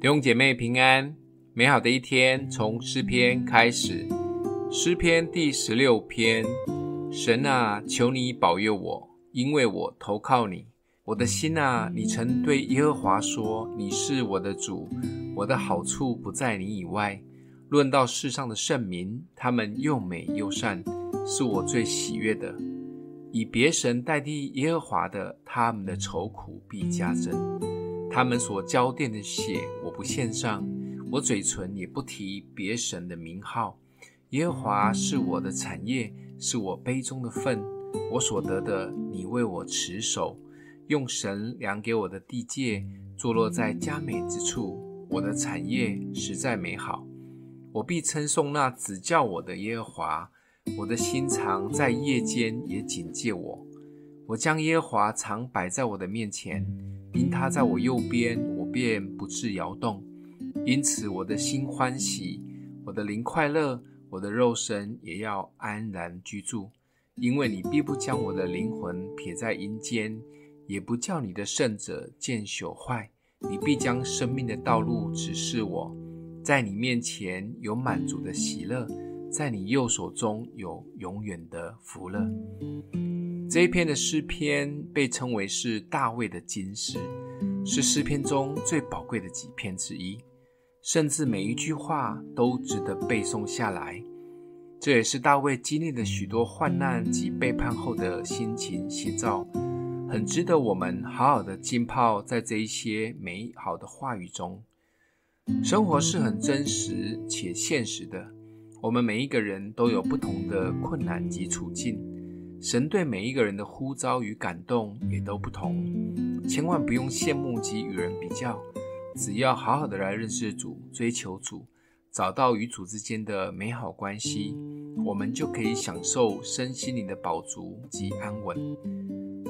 弟兄姐妹平安，美好的一天从诗篇开始。诗篇第十六篇：神啊，求你保佑我，因为我投靠你。我的心啊，你曾对耶和华说：“你是我的主，我的好处不在你以外。”论到世上的圣民，他们又美又善，是我最喜悦的。以别神代替耶和华的，他们的愁苦必加增。他们所浇奠的血，我不献上；我嘴唇也不提别神的名号。耶和华是我的产业，是我杯中的分，我所得的，你为我持守。用神量给我的地界，坐落在佳美之处。我的产业实在美好，我必称颂那指教我的耶和华。我的心常在夜间也警戒我。我将耶和华常摆在我的面前。因他在我右边，我便不致摇动。因此，我的心欢喜，我的灵快乐，我的肉身也要安然居住。因为你必不将我的灵魂撇在阴间，也不叫你的圣者见朽坏。你必将生命的道路指示我，在你面前有满足的喜乐，在你右手中有永远的福乐。这一篇的诗篇被称为是大卫的金诗，是诗篇中最宝贵的几篇之一，甚至每一句话都值得背诵下来。这也是大卫经历了许多患难及背叛后的心情写照，很值得我们好好的浸泡在这一些美好的话语中。生活是很真实且现实的，我们每一个人都有不同的困难及处境。神对每一个人的呼召与感动也都不同，千万不用羡慕及与人比较，只要好好的来认识主、追求主，找到与主之间的美好关系，我们就可以享受身心灵的饱足及安稳。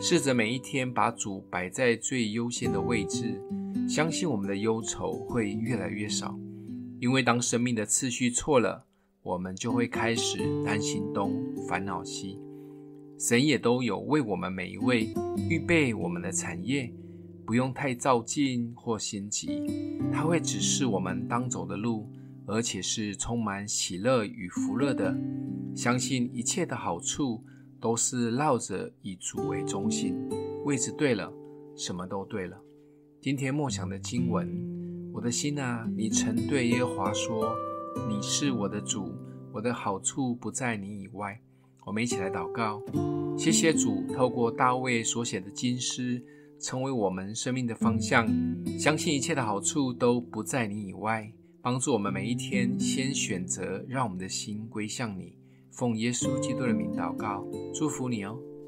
试着每一天把主摆在最优先的位置，相信我们的忧愁会越来越少。因为当生命的次序错了，我们就会开始担心东，烦恼西。神也都有为我们每一位预备我们的产业，不用太躁进或心急，他会指示我们当走的路，而且是充满喜乐与福乐的。相信一切的好处都是绕着以主为中心，位置对了，什么都对了。今天默想的经文，我的心啊，你曾对耶和华说：“你是我的主，我的好处不在你以外。”我们一起来祷告，谢谢主透过大卫所写的金诗，成为我们生命的方向。相信一切的好处都不在你以外，帮助我们每一天先选择让我们的心归向你。奉耶稣基督的名祷告，祝福你哦。